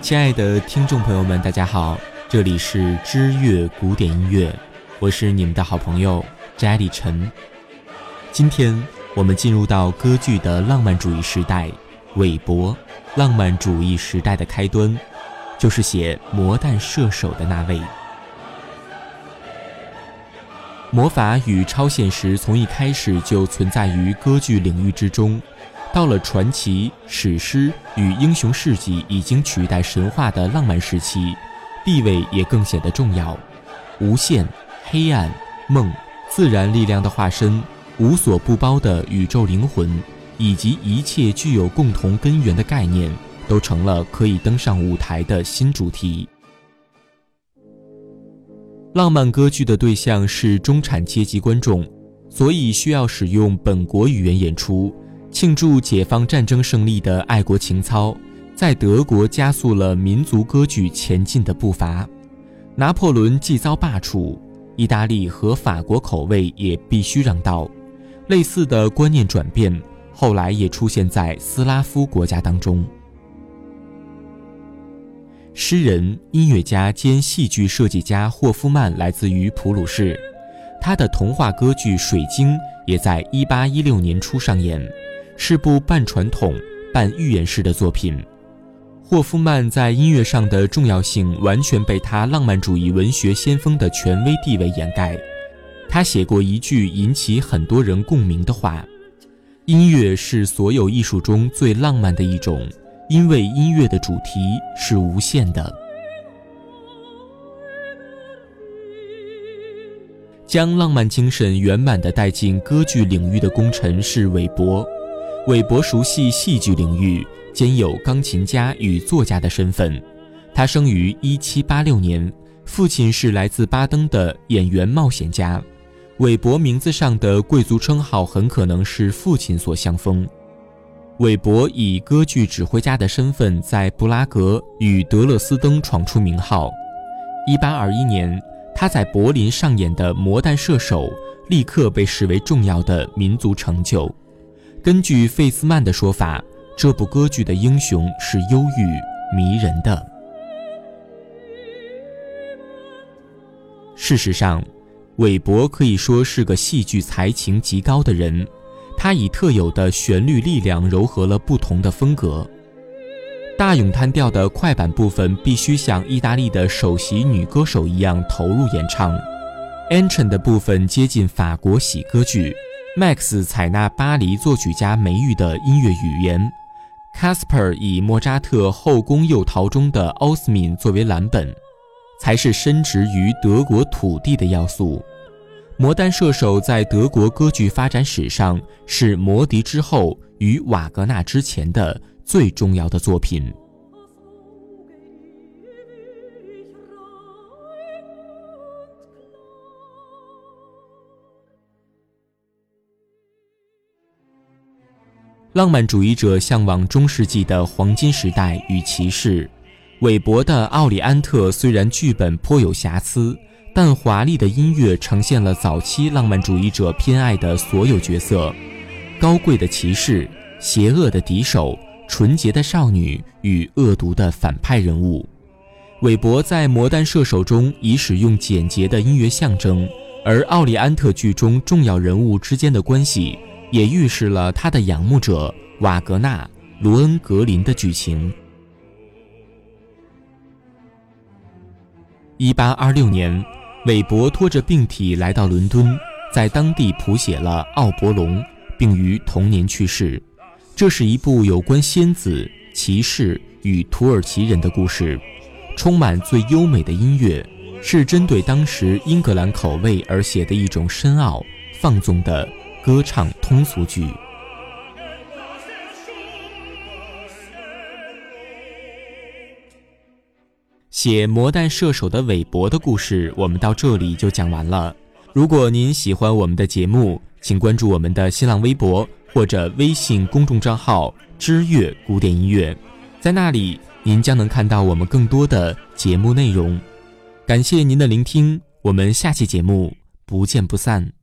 亲爱的听众朋友们，大家好，这里是知乐古典音乐，我是你们的好朋友翟立晨。今天我们进入到歌剧的浪漫主义时代，韦伯浪漫主义时代的开端，就是写《魔弹射手》的那位。魔法与超现实从一开始就存在于歌剧领域之中。到了传奇、史诗与英雄事迹已经取代神话的浪漫时期，地位也更显得重要。无限、黑暗、梦、自然力量的化身、无所不包的宇宙灵魂，以及一切具有共同根源的概念，都成了可以登上舞台的新主题。浪漫歌剧的对象是中产阶级观众，所以需要使用本国语言演出。庆祝解放战争胜利的爱国情操，在德国加速了民族歌剧前进的步伐。拿破仑既遭罢黜，意大利和法国口味也必须让道。类似的观念转变，后来也出现在斯拉夫国家当中。诗人、音乐家兼戏剧设计家霍夫曼来自于普鲁士，他的童话歌剧《水晶》也在1816年初上演。是部半传统、半寓言式的作品。霍夫曼在音乐上的重要性完全被他浪漫主义文学先锋的权威地位掩盖。他写过一句引起很多人共鸣的话：“音乐是所有艺术中最浪漫的一种，因为音乐的主题是无限的。”将浪漫精神圆满地带进歌剧领域的功臣是韦伯。韦伯熟悉戏剧领域，兼有钢琴家与作家的身份。他生于1786年，父亲是来自巴登的演员冒险家。韦伯名字上的贵族称号很可能是父亲所相封。韦伯以歌剧指挥家的身份在布拉格与德勒斯登闯出名号。1821年，他在柏林上演的《魔弹射手》立刻被视为重要的民族成就。根据费斯曼的说法，这部歌剧的英雄是忧郁迷人的。事实上，韦伯可以说是个戏剧才情极高的人，他以特有的旋律力量糅合了不同的风格。大咏叹调的快板部分必须像意大利的首席女歌手一样投入演唱 a n c h e n 的部分接近法国喜歌剧。Max 采纳巴黎作曲家梅玉的音乐语言，Casper 以莫扎特《后宫诱逃》中的奥斯敏作为蓝本，才是深植于德国土地的要素。《魔弹射手》在德国歌剧发展史上是魔笛之后与瓦格纳之前的最重要的作品。浪漫主义者向往中世纪的黄金时代与骑士。韦伯的《奥里安特》虽然剧本颇有瑕疵，但华丽的音乐呈现了早期浪漫主义者偏爱的所有角色：高贵的骑士、邪恶的敌手、纯洁的少女与恶毒的反派人物。韦伯在《魔弹射手》中以使用简洁的音乐象征，而《奥里安特》剧中重要人物之间的关系。也预示了他的仰慕者瓦格纳、卢恩格林的剧情。一八二六年，韦伯拖着病体来到伦敦，在当地谱写了《奥伯龙》，并于同年去世。这是一部有关仙子、骑士与土耳其人的故事，充满最优美的音乐，是针对当时英格兰口味而写的一种深奥、放纵的。歌唱通俗剧。写魔弹射手的韦伯的故事，我们到这里就讲完了。如果您喜欢我们的节目，请关注我们的新浪微博或者微信公众账号“知乐古典音乐”，在那里您将能看到我们更多的节目内容。感谢您的聆听，我们下期节目不见不散。